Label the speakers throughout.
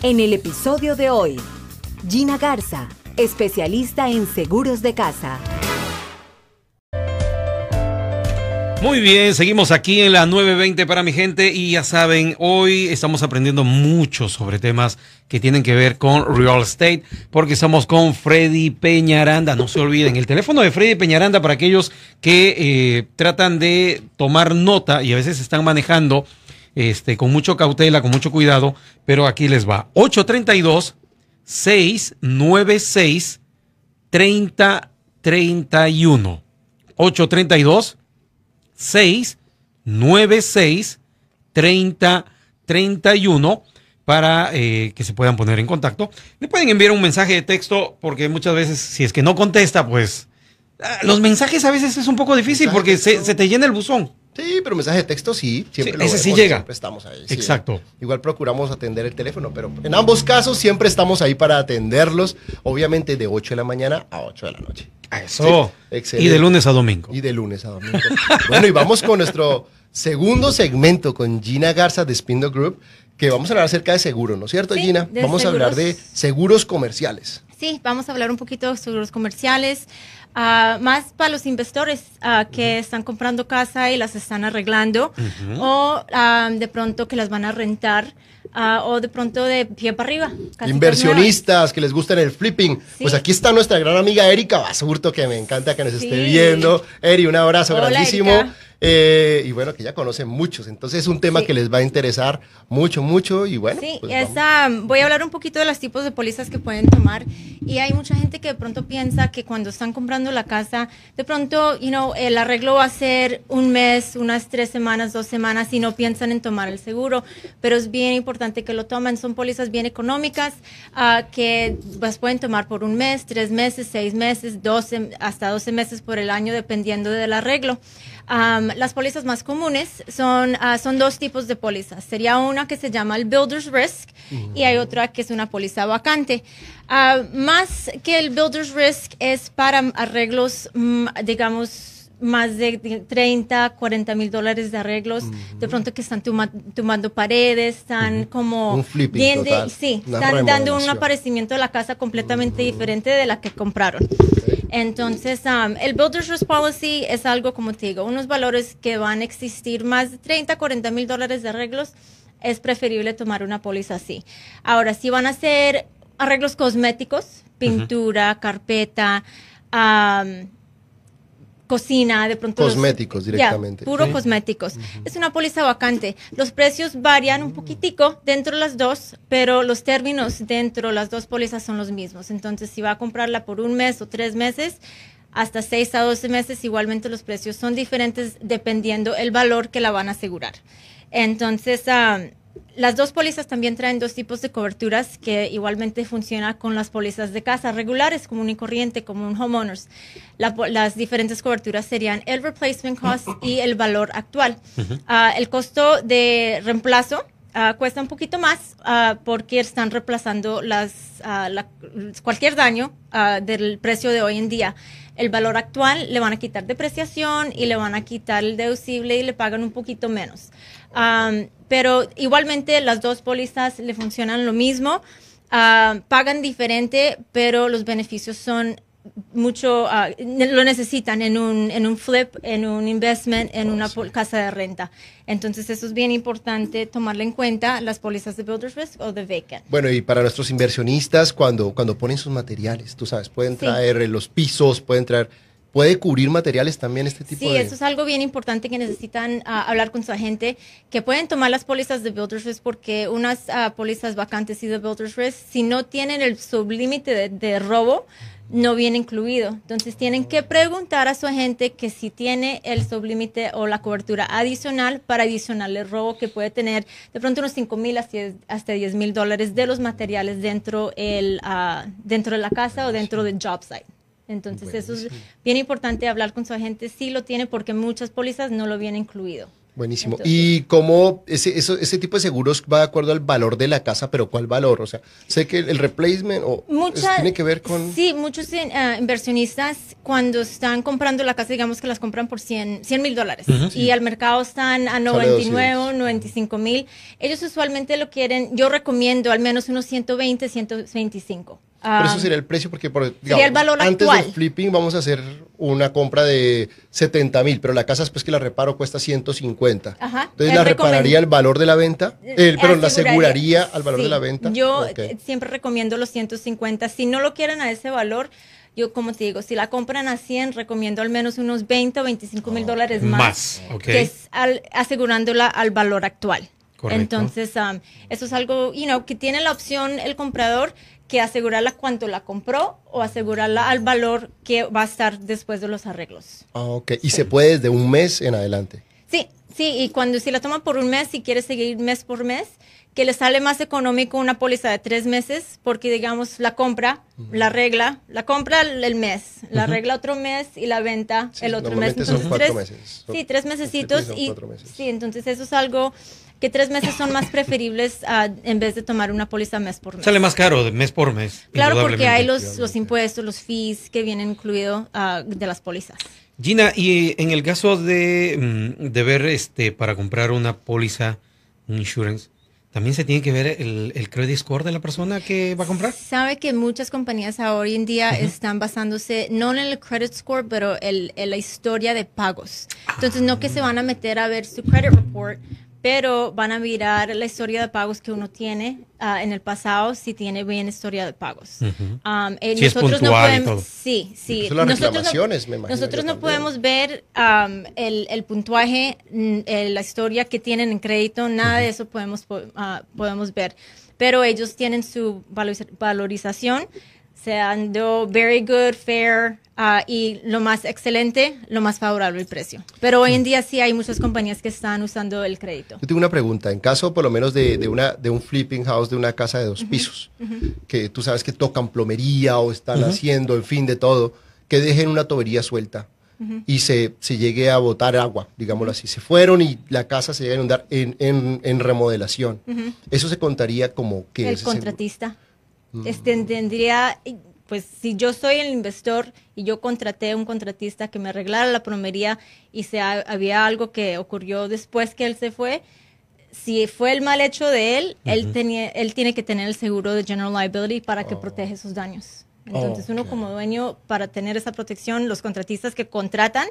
Speaker 1: En el episodio de hoy, Gina Garza, especialista en seguros de casa.
Speaker 2: Muy bien, seguimos aquí en la 920 para mi gente y ya saben, hoy estamos aprendiendo mucho sobre temas que tienen que ver con real estate porque estamos con Freddy Peñaranda. No se olviden, el teléfono de Freddy Peñaranda para aquellos que eh, tratan de tomar nota y a veces están manejando este, con mucho cautela, con mucho cuidado, pero aquí les va. 832 696 3031. 832 696 3031 para eh, que se puedan poner en contacto. Le pueden enviar un mensaje de texto porque muchas veces si es que no contesta, pues ah, los mensajes a veces es un poco difícil porque se, se, te llena el buzón.
Speaker 3: Sí, pero mensaje de texto sí. Siempre
Speaker 2: sí, ese sí llega.
Speaker 3: Siempre estamos ahí.
Speaker 2: Sí. Exacto.
Speaker 3: Igual procuramos atender el teléfono, pero en ambos casos siempre estamos ahí para atenderlos. Obviamente de 8 de la mañana a 8 de la noche.
Speaker 2: Eso. Sí, y de lunes a domingo.
Speaker 3: Y de lunes a domingo. bueno, y vamos con nuestro segundo segmento con Gina Garza de Spindo Group, que vamos a hablar acerca de seguros, ¿no es cierto,
Speaker 4: Sí,
Speaker 3: Gina?
Speaker 4: de
Speaker 3: Vamos a hablar de
Speaker 4: seguros.
Speaker 3: seguros comerciales.
Speaker 4: Sí, vamos a hablar un poquito sobre los comerciales, ah, más para los inversores ah, que están comprando casa y las están arreglando, o ah, de pronto que las van a rentar, o de pronto de pie para arriba.
Speaker 3: Inversionistas que les gustan el flipping.
Speaker 4: Sí.
Speaker 3: Pues aquí está nuestra gran amiga Erika Basurto, que me encanta que nos esté viendo. Eri, un abrazo
Speaker 4: Hola,
Speaker 3: grandísimo.
Speaker 4: Erika.
Speaker 3: Eh, y bueno, que ya conoce muchos. Entonces es un tema
Speaker 4: Sí.
Speaker 3: que les va a interesar mucho, mucho. Y bueno,
Speaker 4: Sí,
Speaker 3: pues
Speaker 4: es,
Speaker 3: vamos.
Speaker 4: ah, voy a hablar un poquito de los tipos de pólizas que pueden tomar. Y hay mucha gente que de pronto piensa que cuando están comprando la casa, de pronto, you know, el arreglo va a ser un mes, unas tres semanas, dos semanas, y no piensan en tomar el seguro. Pero es bien importante que lo tomen. Son pólizas bien económicas ah, que las pueden tomar por un mes, tres meses, seis meses, 12, hasta 12 meses por el año, dependiendo del arreglo. Las pólizas más comunes son, ah, son dos tipos de pólizas. Sería una que se llama el Builder's Risk y hay otra que es una póliza vacante. Ah, más que el Builder's Risk es para arreglos, digamos, más de 30, 40 mil dólares de arreglos. De pronto que están tuma- tumbando paredes, están como...
Speaker 3: Un flipping total,
Speaker 4: sí, están dando un aparecimiento de la casa completamente diferente de la que compraron. Entonces, um, el Builder's Risk Policy es algo, como te digo, unos valores que van a existir más de 30, 40 mil dólares de arreglos. Es preferible tomar una póliza así. Ahora, si van a hacer arreglos cosméticos, pintura, carpeta, um, cocina, de pronto...
Speaker 3: Cosméticos directamente.
Speaker 4: puro
Speaker 3: Sí.
Speaker 4: cosméticos. Es una póliza vacante. Los precios varían un poquitico dentro de las dos, pero los términos dentro de las dos pólizas son los mismos. Entonces, si va a comprarla por un mes o tres meses, hasta seis a 12 meses, igualmente los precios son diferentes dependiendo el valor que la van a asegurar. Entonces, ah, las dos pólizas también traen dos tipos de coberturas que igualmente funcionan con las pólizas de casa regulares, común y corriente, como un homeowners. La las diferentes coberturas serían el replacement cost y el valor actual. Ah, el costo de reemplazo ah, cuesta un poquito más ah, porque están reemplazando las, la- cualquier daño del precio de hoy en día. El valor actual le van a quitar depreciación y le van a quitar el deducible y le pagan un poquito menos. Pero igualmente las dos pólizas le funcionan lo mismo. Ah, pagan diferente, pero los beneficios son mucho, ne- lo necesitan en un, en un flip, en un investment, en una pol- casa de renta. Entonces eso es bien importante tomarle en cuenta las pólizas de Builder's Risk o de Vacant.
Speaker 3: Bueno, y para nuestros inversionistas, cuando, cuando ponen sus materiales, tú sabes, pueden traer los pisos, pueden traer, puede cubrir materiales también este tipo
Speaker 4: Sí,
Speaker 3: de...
Speaker 4: eso es algo bien importante que necesitan ah, hablar con su agente, que pueden tomar las pólizas de Builder's Risk porque unas ah, pólizas vacantes y de Builder's Risk, si no tienen el sublímite de, de robo, no viene incluido. Entonces tienen que preguntar a su agente que si tiene el sublímite o la cobertura adicional para adicional el robo que puede tener de pronto unos 5 mil hasta 10 mil dólares de los materiales dentro, el, ah, dentro de la casa o dentro del job site. Entonces eso es bien importante hablar con su agente si lo tiene porque muchas pólizas no lo vienen incluido.
Speaker 3: Buenísimo.
Speaker 4: Entonces-
Speaker 3: ¿Y cómo ese, eso- ese tipo de seguros va de acuerdo al valor de la casa, pero cuál valor? O sea, sé que el replacement o
Speaker 4: Mucha-
Speaker 3: es- tiene que ver con...
Speaker 4: Sí, muchos eh, inversionistas cuando están comprando la casa, digamos que las compran por 100 mil dólares y al mercado están a
Speaker 3: Sale
Speaker 4: 99,
Speaker 3: 200.
Speaker 4: 95 mil. Ellos usualmente lo quieren, yo recomiendo al menos unos 120, 125.
Speaker 3: Pero
Speaker 4: Ah,
Speaker 3: eso sería el precio porque por,
Speaker 4: Sería el valor
Speaker 3: antes
Speaker 4: actual.
Speaker 3: del flipping vamos a hacer una compra de 70 mil, pero la casa después que la reparo cuesta 150.
Speaker 4: Ajá.
Speaker 3: Entonces
Speaker 4: Es
Speaker 3: la repararía al valor de la venta, el, pero la aseguraría al valor
Speaker 4: sí.
Speaker 3: de la venta.
Speaker 4: Yo
Speaker 3: Ok.
Speaker 4: eh, siempre recomiendo los 150. Si no lo quieren a ese valor, yo como te digo, si la compran a 100, recomiendo al menos unos 20 o 25 mil dólares más.
Speaker 2: Más, ok.
Speaker 4: Que es al- asegurándola al valor actual.
Speaker 2: Correcto.
Speaker 4: Entonces, um, eso es algo, you know, que tiene la opción el comprador que asegurarla cuánto la compró o asegurarla al valor que va a estar después de los arreglos.
Speaker 3: Ah, ok. Y se puede desde un mes en adelante.
Speaker 4: Sí, sí, y cuando si la toma por un mes, si quiere seguir mes por mes, que le sale más económico una póliza de tres meses, porque digamos la compra, la regla, la compra el mes, la regla otro mes y la venta
Speaker 3: Sí,
Speaker 4: el otro mes.
Speaker 3: normalmente son cuatro
Speaker 4: tres,
Speaker 3: meses.
Speaker 4: Sí, tres mesecitos
Speaker 3: Son
Speaker 4: y
Speaker 3: cuatro meses.
Speaker 4: sí, entonces eso es algo que tres meses son más preferibles ah, en vez de tomar una póliza mes por mes.
Speaker 2: Sale más caro de mes por mes.
Speaker 4: Claro, porque hay los, los impuestos, los fees que vienen incluidos ah, de las pólizas.
Speaker 2: Gina, y en el caso de, mm, de ver este para comprar una póliza, un insurance, también se tiene que ver el, el credit score de la persona que va a comprar.
Speaker 4: Sabe que muchas compañías ahora hoy en día están basándose no en el credit score, pero en la historia de pagos. Entonces, no que se van a meter a ver su credit report, pero van a mirar la historia de pagos que uno tiene ah, en el pasado, si tiene bien historia de pagos.
Speaker 2: Ujú.
Speaker 4: Um, eh,
Speaker 2: Si es
Speaker 4: nosotros no
Speaker 2: puntual
Speaker 4: podemos,
Speaker 2: todo.
Speaker 4: sí, sí.
Speaker 3: Las
Speaker 4: Nosotros
Speaker 3: reclamaciones, me
Speaker 4: no,
Speaker 3: imagino
Speaker 4: nosotros no
Speaker 3: también.
Speaker 4: podemos ver um, el, el puntuaje, mm, eh, la historia que tienen en crédito, nada de eso podemos, po- ah, podemos ver. Pero ellos tienen su valoriza- valorización, se han dado very good, fair ah, y lo más excelente, lo más favorable el precio. Pero hoy en día sí hay muchas compañías que están usando el crédito.
Speaker 3: Yo tengo una pregunta. En caso, por lo menos, de, de una, de un flipping house, de una casa de dos pisos, que tú sabes que tocan plomería o están haciendo, en fin, de todo, que dejen una tubería suelta y se, se llegue a botar agua, digámoslo así. Se fueron y la casa se llega a inundar en, en, en remodelación. Eso se contaría como que
Speaker 4: el
Speaker 3: seguro.
Speaker 4: Este, tendría, pues si yo soy el inversor y yo contraté a un contratista que me arreglara la plomería y se ha- había algo que ocurrió después que él se fue, si fue el mal hecho de él, él, tenía, él tiene que tener el seguro de General Liability para que protege sus daños. Entonces uno como dueño, para tener esa protección, los contratistas que contratan,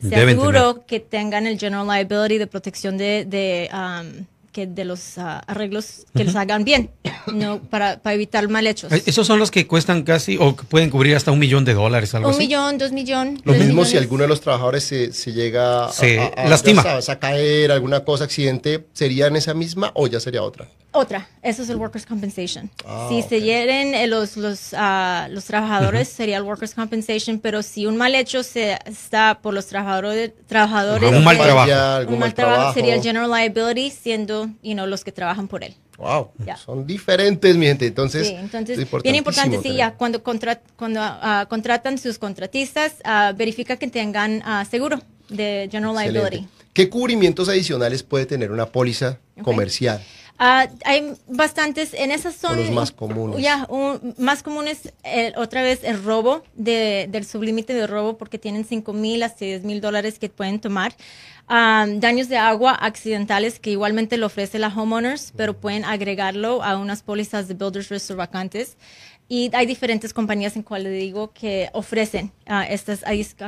Speaker 4: se
Speaker 2: Deben
Speaker 4: aseguró que tengan el General Liability de protección de, de, um, que de los ah, arreglos que los hagan bien, no para, para evitar mal hechos.
Speaker 2: Eh, Esos son los que cuestan casi o que pueden cubrir hasta un millón de dólares, algo
Speaker 4: Un
Speaker 2: así.
Speaker 4: millón, dos millones.
Speaker 3: Lo mismo si alguno de los trabajadores se, se llega a-
Speaker 2: Se
Speaker 3: a, a-
Speaker 2: lastima.
Speaker 3: ya sabes, a caer, alguna cosa, accidente, ¿sería en esa misma o ya sería otra?
Speaker 4: Otra, eso es el Workers' Compensation.
Speaker 3: Ah,
Speaker 4: si
Speaker 3: ok.
Speaker 4: se hieren eh, los, los, ah, los trabajadores, sería el Workers' Compensation, pero si un mal hecho se está por los trabajadores, trabajadores
Speaker 2: un mal trabajo.
Speaker 4: Un
Speaker 3: mal
Speaker 4: mal trabajo,
Speaker 3: trabajo.
Speaker 4: sería el General Liability, siendo you know, los que trabajan por él.
Speaker 3: Wow,
Speaker 4: Ya.
Speaker 3: son diferentes, mi gente. Entonces,
Speaker 4: Sí, entonces,
Speaker 3: es
Speaker 4: bien importante, sí, ya, cuando, contra- cuando ah, contratan sus contratistas, verifica que tengan seguro de General
Speaker 3: Excelente.
Speaker 4: Liability.
Speaker 3: ¿Qué cubrimientos adicionales puede tener una póliza
Speaker 4: Ok.
Speaker 3: comercial?
Speaker 4: Ah, hay bastantes, en esas son...
Speaker 3: los más comunes.
Speaker 4: Ya, un- más comunes, eh, otra vez, el robo, de, del sublímite de robo, porque tienen 5 mil hasta 10 mil dólares que pueden tomar. Ah, daños de agua accidentales, que igualmente lo ofrece la homeowners, pero pueden agregarlo a unas pólizas de Builders Risk vacantes. Y hay diferentes compañías en cual le digo que ofrecen ah, estas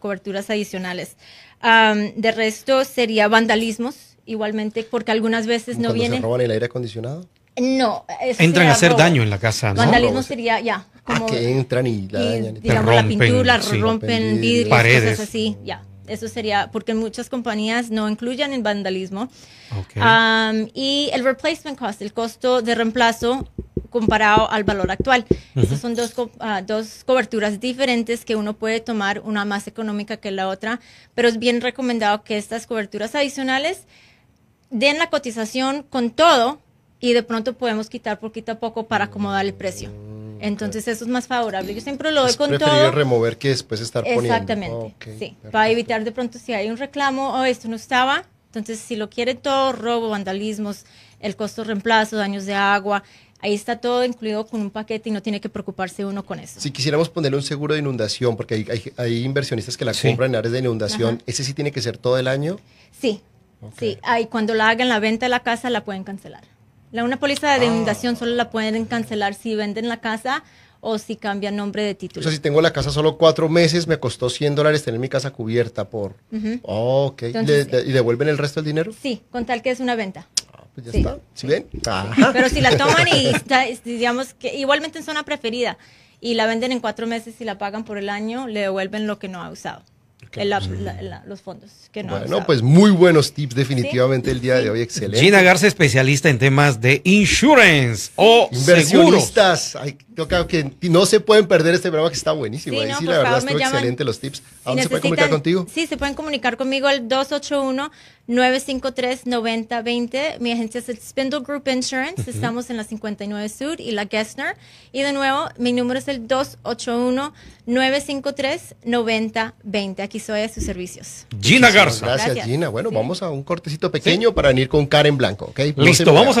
Speaker 4: coberturas adicionales. Ah, de resto sería vandalismos, igualmente, porque algunas veces no
Speaker 3: Cuando
Speaker 4: viene...
Speaker 3: se roban el aire acondicionado.
Speaker 4: No.
Speaker 2: Entran a hacer
Speaker 4: robo.
Speaker 2: daño en la casa, ¿no?
Speaker 4: Vandalismo
Speaker 3: Robo.
Speaker 4: sería ya.
Speaker 3: Ah,
Speaker 4: Como,
Speaker 3: que entran y la
Speaker 4: y,
Speaker 3: dañan. y
Speaker 4: digamos, la
Speaker 2: rompen,
Speaker 4: pintura,
Speaker 2: sí.
Speaker 4: rompen vidrios,
Speaker 2: Paredes.
Speaker 4: cosas así. Ya. Eso sería, porque muchas compañías no incluyen el vandalismo.
Speaker 2: Ok.
Speaker 4: Um, y el replacement cost, el costo de reemplazo comparado al valor actual. Estas son dos, co- ah, dos coberturas diferentes que uno puede tomar, una más económica que la otra, pero es bien recomendado que estas coberturas adicionales den la cotización con todo y de pronto podemos quitar poquito a poco para acomodar el precio. Entonces eso es más favorable. Yo siempre lo doy
Speaker 3: Es
Speaker 4: con
Speaker 3: preferible
Speaker 4: todo.
Speaker 3: remover que después estar poniendo.
Speaker 4: Exactamente. Sí,
Speaker 3: perfecto.
Speaker 4: para evitar de pronto si hay un reclamo o esto no estaba, Entonces, si lo quiere todo, robo, vandalismos, el costo de reemplazo, daños de agua, ahí está todo incluido con un paquete y no tiene que preocuparse uno con eso.
Speaker 3: Si quisiéramos ponerle un seguro de inundación, porque hay, hay- hay inversionistas que la
Speaker 2: Sí.
Speaker 3: compran en áreas de inundación, ¿ese sí tiene que ser todo el año?
Speaker 4: Sí, sí. Ahí cuando la hagan la venta de la casa la pueden cancelar. La, una póliza
Speaker 3: Ah.
Speaker 4: de inundación solo la pueden cancelar si venden la casa o si cambian nombre de
Speaker 3: O
Speaker 4: título.
Speaker 3: sea, si tengo la casa solo cuatro meses, me costó 100 dólares tener mi casa cubierta por... Oh, ok.
Speaker 4: Entonces,
Speaker 3: ¿Le- ¿Y devuelven el resto del dinero?
Speaker 4: Sí, con tal que es una venta.
Speaker 3: Ah, pues ya
Speaker 4: Sí.
Speaker 3: está. ¿Sí ven? Ajá.
Speaker 4: Pero si la toman y está, digamos que igualmente en zona preferida y la venden en cuatro meses y la pagan por el año, le devuelven lo que no ha usado. El- la- la- la- los fondos que no
Speaker 3: Bueno, pues muy buenos tips definitivamente el día de hoy. Excelente.
Speaker 2: Gina Garza, especialista en temas de insurance o.
Speaker 3: Inversionistas, ay, yo creo que no se pueden perder este programa que está buenísimo.
Speaker 4: Sí,
Speaker 3: Ahí
Speaker 4: no,
Speaker 3: sí,
Speaker 4: por
Speaker 3: la verdad,
Speaker 4: favor,
Speaker 3: estuvo excelente los tips. ¿A dónde se puede comunicar contigo?
Speaker 4: Sí, se pueden comunicar conmigo al 281-953-9020. Mi agencia es el Spindle Group Insurance. Estamos en la 59 Sur y la Gessner. Y de nuevo, mi número es el 281-953-9020. Aquí soy a sus servicios.
Speaker 2: Gina Garza.
Speaker 3: Gracias,
Speaker 4: Gracias.
Speaker 3: Gina. Bueno,
Speaker 4: Sí.
Speaker 3: vamos a un cortecito pequeño para venir con Karen Blanco, ¿ok? No se
Speaker 2: Listo, vamos a una